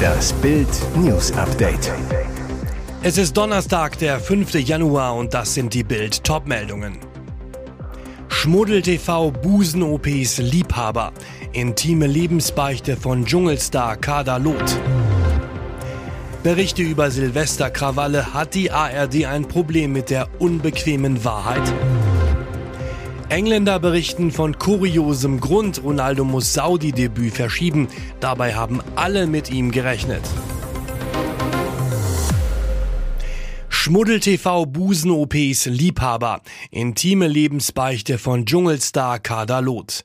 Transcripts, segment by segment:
Das Bild News Update. Es ist Donnerstag, der 5. Januar und das sind die Bild Topmeldungen. Schmuddel TV Busen-OPs Liebhaber. Intime Lebensbeichte von Dschungelstar Kader Loth. Berichte über Silvesterkrawalle. Hat die ARD ein Problem mit der unbequemen Wahrheit? Engländer berichten von kuriosem Grund, Ronaldo muss Saudi-Debüt verschieben. Dabei haben alle mit ihm gerechnet. Schmuddel-TV Busen-OPs Liebhaber. Intime Lebensbeichte von Dschungelstar Kader Loth.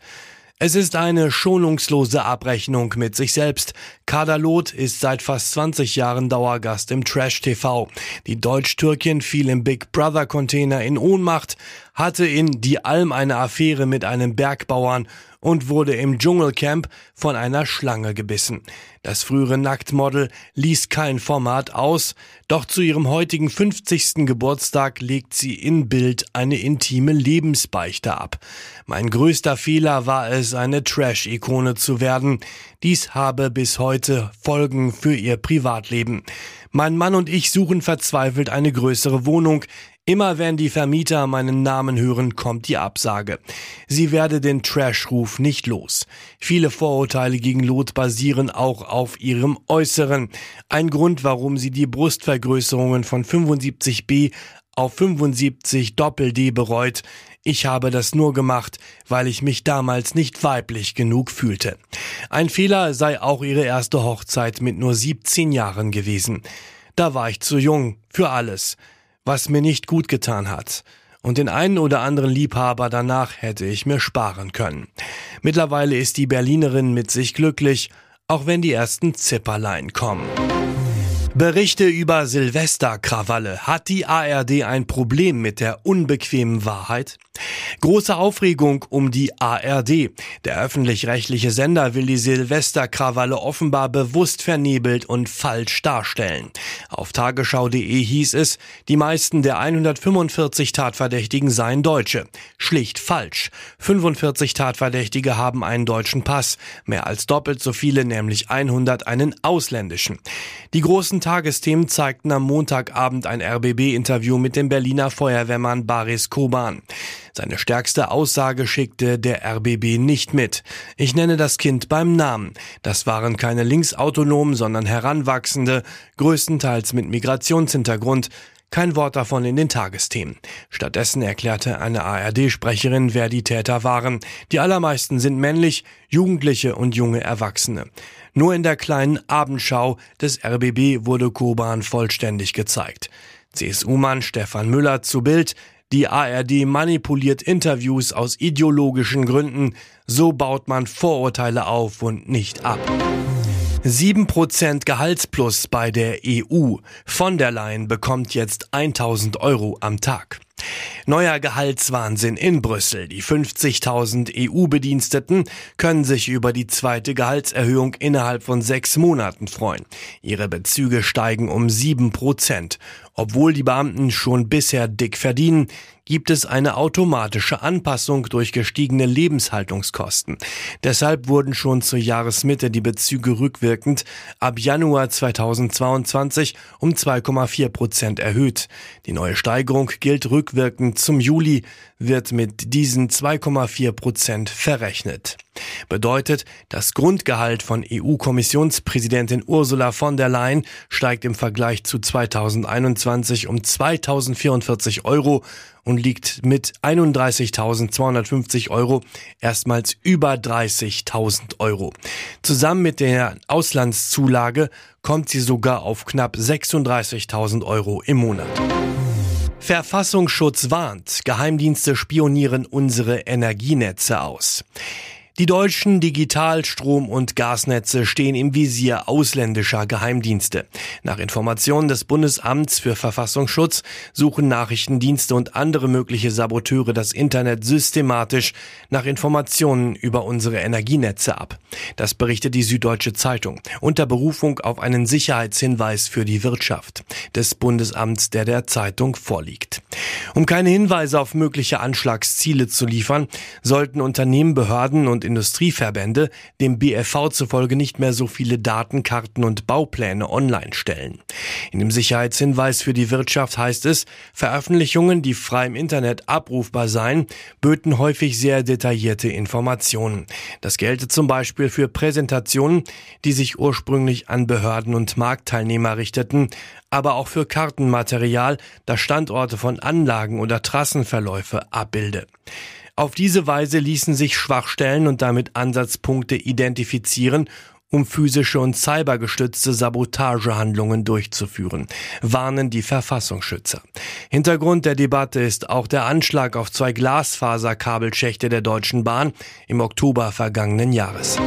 Es ist eine schonungslose Abrechnung mit sich selbst. Kader ist seit fast 20 Jahren Dauergast im Trash TV. Die Deutsch-Türkin fiel im Big Brother Container in Ohnmacht, hatte in Die Alm eine Affäre mit einem Bergbauern und wurde im Dschungelcamp von einer Schlange gebissen. Das frühere Nacktmodel ließ kein Format aus, doch zu ihrem heutigen 50. Geburtstag legt sie in Bild eine intime Lebensbeichte ab. Mein größter Fehler war es, eine Trash-Ikone zu werden. Dies habe bis heute Folgen für ihr Privatleben. Mein Mann und ich suchen verzweifelt eine größere Wohnung. Immer wenn die Vermieter meinen Namen hören, kommt die Absage. Sie werde den Trash-Ruf nicht los. Viele Vorurteile gegen Lot basieren auch auf ihrem Äußeren. Ein Grund, warum sie die Brustvergrößerungen von 75b auf 75 Doppel-D bereut. Ich habe das nur gemacht, weil ich mich damals nicht weiblich genug fühlte. Ein Fehler sei auch ihre erste Hochzeit mit nur 17 Jahren gewesen. Da war ich zu jung für alles was mir nicht gut getan hat. Und den einen oder anderen Liebhaber danach hätte ich mir sparen können. Mittlerweile ist die Berlinerin mit sich glücklich, auch wenn die ersten Zipperlein kommen. Berichte über Silvesterkrawalle. Hat die ARD ein Problem mit der unbequemen Wahrheit? Große Aufregung um die ARD. Der öffentlich-rechtliche Sender will die Silvesterkrawalle offenbar bewusst vernebelt und falsch darstellen. Auf tagesschau.de hieß es, die meisten der 145 Tatverdächtigen seien Deutsche. Schlicht falsch. 45 Tatverdächtige haben einen deutschen Pass, mehr als doppelt so viele, nämlich 100 einen ausländischen. Die großen Tagesthemen zeigten am Montagabend ein RBB-Interview mit dem Berliner Feuerwehrmann Baris Koban. Seine stärkste Aussage schickte der RBB nicht mit. Ich nenne das Kind beim Namen. Das waren keine Linksautonomen, sondern Heranwachsende, größtenteils mit Migrationshintergrund. Kein Wort davon in den Tagesthemen. Stattdessen erklärte eine ARD-Sprecherin, wer die Täter waren. Die allermeisten sind männlich, Jugendliche und junge Erwachsene. Nur in der kleinen Abendschau des RBB wurde Koban vollständig gezeigt. CSU-Mann Stefan Müller zu Bild. Die ARD manipuliert Interviews aus ideologischen Gründen. So baut man Vorurteile auf und nicht ab. 7% Gehaltsplus bei der EU. Von der Leyen bekommt jetzt 1000 Euro am Tag. Neuer Gehaltswahnsinn in Brüssel. Die 50.000 EU-Bediensteten können sich über die zweite Gehaltserhöhung innerhalb von sechs Monaten freuen. Ihre Bezüge steigen um sieben Prozent. Obwohl die Beamten schon bisher dick verdienen, gibt es eine automatische Anpassung durch gestiegene Lebenshaltungskosten. Deshalb wurden schon zur Jahresmitte die Bezüge rückwirkend ab Januar 2022 um 2,4 Prozent erhöht. Die neue Steigerung gilt rückwirkend zum Juli, wird mit diesen 2,4 Prozent verrechnet. Bedeutet, das Grundgehalt von EU-Kommissionspräsidentin Ursula von der Leyen steigt im Vergleich zu 2021 um 2044 Euro und liegt mit 31.250 Euro erstmals über 30.000 Euro. Zusammen mit der Auslandszulage kommt sie sogar auf knapp 36.000 Euro im Monat. Verfassungsschutz warnt, Geheimdienste spionieren unsere Energienetze aus. Die deutschen Digital-, Strom- und Gasnetze stehen im Visier ausländischer Geheimdienste. Nach Informationen des Bundesamts für Verfassungsschutz suchen Nachrichtendienste und andere mögliche Saboteure das Internet systematisch nach Informationen über unsere Energienetze ab. Das berichtet die Süddeutsche Zeitung unter Berufung auf einen Sicherheitshinweis für die Wirtschaft des Bundesamts, der der Zeitung vorliegt. Um keine Hinweise auf mögliche Anschlagsziele zu liefern, sollten Unternehmen, Behörden und Industrieverbände dem BFV zufolge nicht mehr so viele Datenkarten und Baupläne online stellen. In dem Sicherheitshinweis für die Wirtschaft heißt es, Veröffentlichungen, die frei im Internet abrufbar seien, böten häufig sehr detaillierte Informationen. Das gelte zum Beispiel für Präsentationen, die sich ursprünglich an Behörden und Marktteilnehmer richteten, aber auch für Kartenmaterial, das Standorte von Anlagen oder Trassenverläufe abbilde. Auf diese Weise ließen sich Schwachstellen und damit Ansatzpunkte identifizieren um physische und cybergestützte Sabotagehandlungen durchzuführen, warnen die Verfassungsschützer. Hintergrund der Debatte ist auch der Anschlag auf zwei Glasfaserkabelschächte der Deutschen Bahn im Oktober vergangenen Jahres.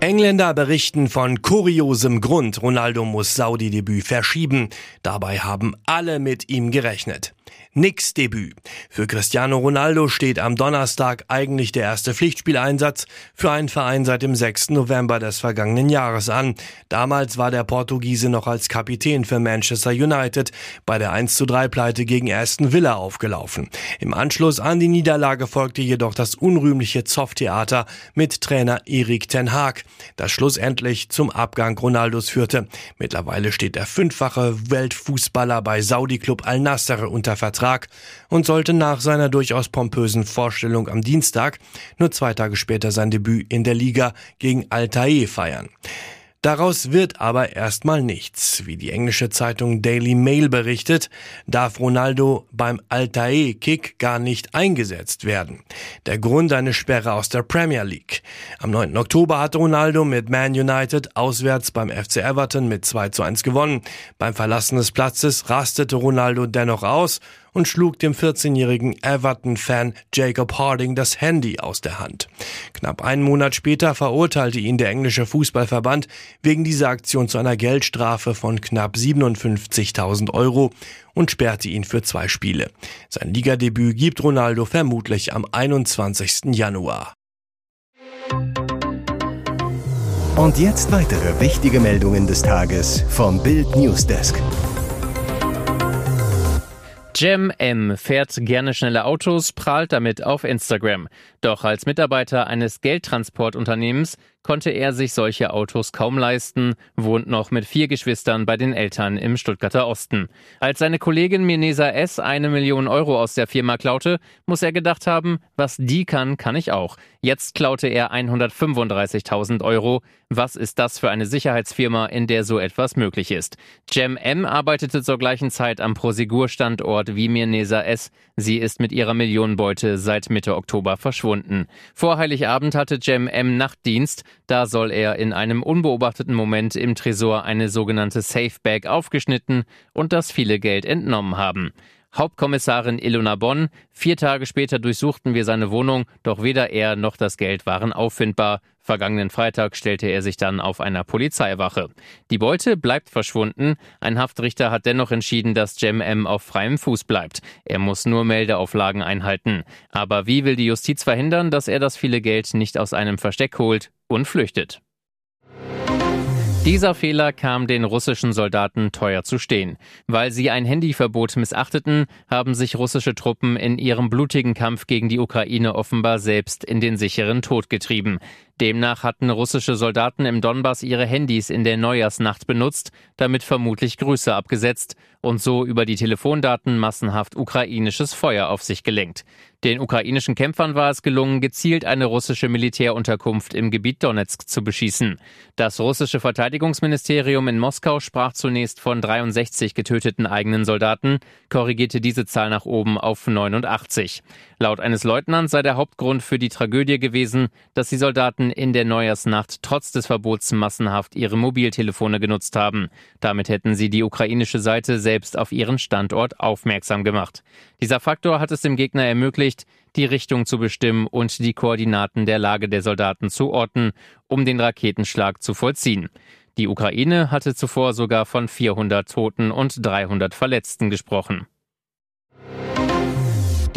Engländer berichten von kuriosem Grund, Ronaldo muss Saudi-Debüt verschieben. Dabei haben alle mit ihm gerechnet. Nix Debüt. Für Cristiano Ronaldo steht am Donnerstag eigentlich der erste Pflichtspieleinsatz für einen Verein seit dem 6. November des vergangenen Jahres an. Damals war der Portugiese noch als Kapitän für Manchester United bei der 1 zu 3 Pleite gegen Aston Villa aufgelaufen. Im Anschluss an die Niederlage folgte jedoch das unrühmliche Zoff-Theater mit Trainer Erik Ten Haag, das schlussendlich zum Abgang Ronaldos führte. Mittlerweile steht der fünffache Weltfußballer bei Saudi-Club Al-Nassr unter Vertrag und sollte nach seiner durchaus pompösen Vorstellung am Dienstag nur zwei Tage später sein Debüt in der Liga gegen Altair feiern. Daraus wird aber erstmal nichts. Wie die englische Zeitung Daily Mail berichtet, darf Ronaldo beim Altair-Kick gar nicht eingesetzt werden. Der Grund eine Sperre aus der Premier League. Am 9. Oktober hatte Ronaldo mit Man United auswärts beim FC Everton mit 2 zu 1 gewonnen. Beim Verlassen des Platzes rastete Ronaldo dennoch aus und schlug dem 14-jährigen Everton-Fan Jacob Harding das Handy aus der Hand. Knapp einen Monat später verurteilte ihn der englische Fußballverband wegen dieser Aktion zu einer Geldstrafe von knapp 57.000 Euro und sperrte ihn für zwei Spiele. Sein Ligadebüt gibt Ronaldo vermutlich am 21. Januar. Und jetzt weitere wichtige Meldungen des Tages vom Bild Newsdesk. Jem M fährt gerne schnelle Autos, prahlt damit auf Instagram. Doch als Mitarbeiter eines Geldtransportunternehmens konnte er sich solche Autos kaum leisten, wohnt noch mit vier Geschwistern bei den Eltern im Stuttgarter Osten. Als seine Kollegin Mirnesa S. eine Million Euro aus der Firma klaute, muss er gedacht haben, was die kann, kann ich auch. Jetzt klaute er 135.000 Euro. Was ist das für eine Sicherheitsfirma, in der so etwas möglich ist? Jem M. arbeitete zur gleichen Zeit am Prosegur-Standort wie Mirnesa S. Sie ist mit ihrer Millionenbeute seit Mitte Oktober verschwunden. Vor Heiligabend hatte Jem M. Nachtdienst. Da soll er in einem unbeobachteten Moment im Tresor eine sogenannte Safe Bag aufgeschnitten und das viele Geld entnommen haben. Hauptkommissarin Ilona Bonn. Vier Tage später durchsuchten wir seine Wohnung, doch weder er noch das Geld waren auffindbar. Vergangenen Freitag stellte er sich dann auf einer Polizeiwache. Die Beute bleibt verschwunden. Ein Haftrichter hat dennoch entschieden, dass Jem M auf freiem Fuß bleibt. Er muss nur Meldeauflagen einhalten. Aber wie will die Justiz verhindern, dass er das viele Geld nicht aus einem Versteck holt und flüchtet? Dieser Fehler kam den russischen Soldaten teuer zu stehen. Weil sie ein Handyverbot missachteten, haben sich russische Truppen in ihrem blutigen Kampf gegen die Ukraine offenbar selbst in den sicheren Tod getrieben. Demnach hatten russische Soldaten im Donbass ihre Handys in der Neujahrsnacht benutzt, damit vermutlich Grüße abgesetzt und so über die Telefondaten massenhaft ukrainisches Feuer auf sich gelenkt. Den ukrainischen Kämpfern war es gelungen, gezielt eine russische Militärunterkunft im Gebiet Donetsk zu beschießen. Das russische Verteidigungsministerium in Moskau sprach zunächst von 63 getöteten eigenen Soldaten, korrigierte diese Zahl nach oben auf 89. Laut eines Leutnants sei der Hauptgrund für die Tragödie gewesen, dass die Soldaten in der Neujahrsnacht trotz des Verbots massenhaft ihre Mobiltelefone genutzt haben. Damit hätten sie die ukrainische Seite selbst auf ihren Standort aufmerksam gemacht. Dieser Faktor hat es dem Gegner ermöglicht, die Richtung zu bestimmen und die Koordinaten der Lage der Soldaten zu orten, um den Raketenschlag zu vollziehen. Die Ukraine hatte zuvor sogar von 400 Toten und 300 Verletzten gesprochen.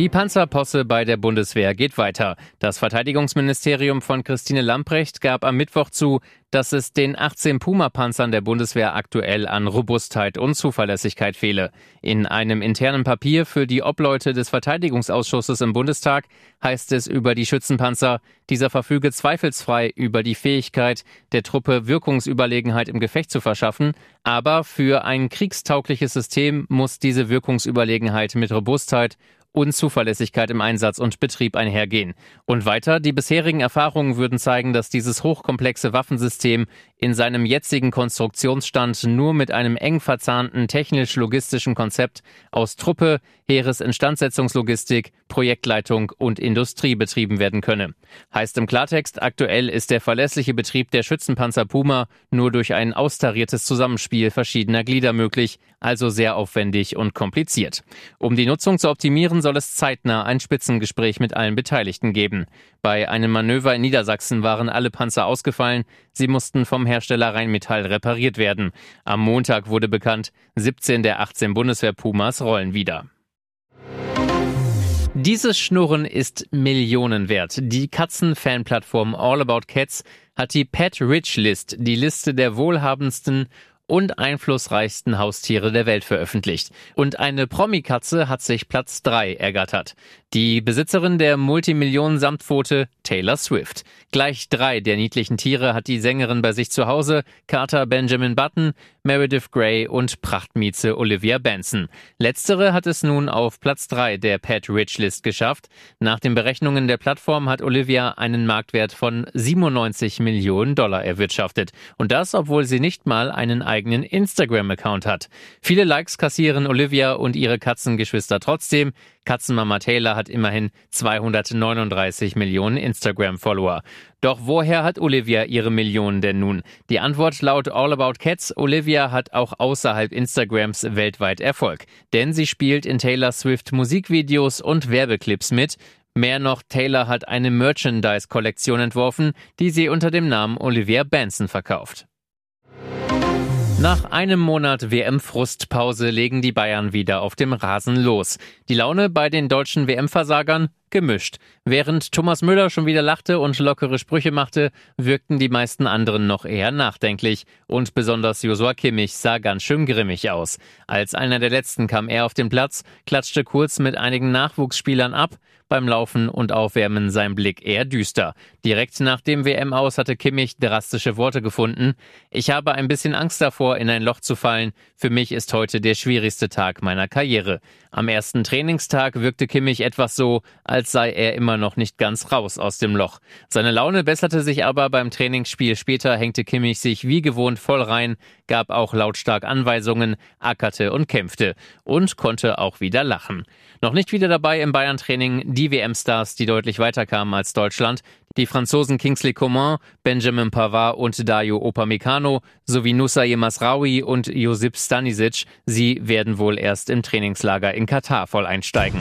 Die Panzerposse bei der Bundeswehr geht weiter. Das Verteidigungsministerium von Christine Lamprecht gab am Mittwoch zu, dass es den 18 Puma-Panzern der Bundeswehr aktuell an Robustheit und Zuverlässigkeit fehle. In einem internen Papier für die Obleute des Verteidigungsausschusses im Bundestag heißt es über die Schützenpanzer, dieser verfüge zweifelsfrei über die Fähigkeit, der Truppe Wirkungsüberlegenheit im Gefecht zu verschaffen, aber für ein kriegstaugliches System muss diese Wirkungsüberlegenheit mit Robustheit und Zuverlässigkeit im Einsatz und Betrieb einhergehen. Und weiter, die bisherigen Erfahrungen würden zeigen, dass dieses hochkomplexe Waffensystem in seinem jetzigen Konstruktionsstand nur mit einem eng verzahnten technisch-logistischen Konzept aus Truppe, Heeresinstandsetzungslogistik, Projektleitung und Industrie betrieben werden könne. Heißt im Klartext, aktuell ist der verlässliche Betrieb der Schützenpanzer Puma nur durch ein austariertes Zusammenspiel verschiedener Glieder möglich, also sehr aufwendig und kompliziert. Um die Nutzung zu optimieren, soll es zeitnah ein Spitzengespräch mit allen Beteiligten geben. Bei einem Manöver in Niedersachsen waren alle Panzer ausgefallen, sie mussten vom Hersteller Rheinmetall repariert werden. Am Montag wurde bekannt, 17 der 18 Bundeswehr Pumas rollen wieder. Dieses Schnurren ist Millionen wert. Die Katzen-Fanplattform All About Cats hat die Pet Rich List, die Liste der wohlhabendsten und einflussreichsten Haustiere der Welt veröffentlicht. Und eine Promi-Katze hat sich Platz 3 ergattert. Die Besitzerin der Multimillionen-Samtpfote Taylor Swift. Gleich drei der niedlichen Tiere hat die Sängerin bei sich zu Hause, Carter Benjamin Button, Meredith Grey und Prachtmieze Olivia Benson. Letztere hat es nun auf Platz drei der Pet Rich List geschafft. Nach den Berechnungen der Plattform hat Olivia einen Marktwert von 97 Millionen Dollar erwirtschaftet. Und das, obwohl sie nicht mal einen eigenen Instagram-Account hat. Viele Likes kassieren Olivia und ihre Katzengeschwister trotzdem. Katzenmama Taylor hat immerhin 239 Millionen Instagram-Follower. Doch woher hat Olivia ihre Millionen denn nun? Die Antwort laut All About Cats, Olivia hat auch außerhalb Instagrams weltweit Erfolg. Denn sie spielt in Taylor Swift Musikvideos und Werbeclips mit. Mehr noch, Taylor hat eine Merchandise-Kollektion entworfen, die sie unter dem Namen Olivia Benson verkauft. Nach einem Monat WM-Frustpause legen die Bayern wieder auf dem Rasen los. Die Laune bei den deutschen WM-Versagern gemischt. Während Thomas Müller schon wieder lachte und lockere Sprüche machte, wirkten die meisten anderen noch eher nachdenklich. Und besonders Josua Kimmich sah ganz schön grimmig aus. Als einer der letzten kam er auf den Platz, klatschte kurz mit einigen Nachwuchsspielern ab, beim Laufen und Aufwärmen sein Blick eher düster. Direkt nach dem WM aus hatte Kimmich drastische Worte gefunden. Ich habe ein bisschen Angst davor, in ein Loch zu fallen. Für mich ist heute der schwierigste Tag meiner Karriere. Am ersten Trainingstag wirkte Kimmich etwas so, als sei er immer noch nicht ganz raus aus dem Loch. Seine Laune besserte sich aber beim Trainingsspiel später, hängte Kimmich sich wie gewohnt voll rein, gab auch lautstark Anweisungen, ackerte und kämpfte und konnte auch wieder lachen. Noch nicht wieder dabei im Bayern-Training die WM-Stars, die deutlich weiterkamen als Deutschland, die Franzosen Kingsley Coman, Benjamin Pavard und Dario Opamecano sowie Nusaye Masraoui und Josip Stanisic. Sie werden wohl erst im Trainingslager in Katar voll einsteigen.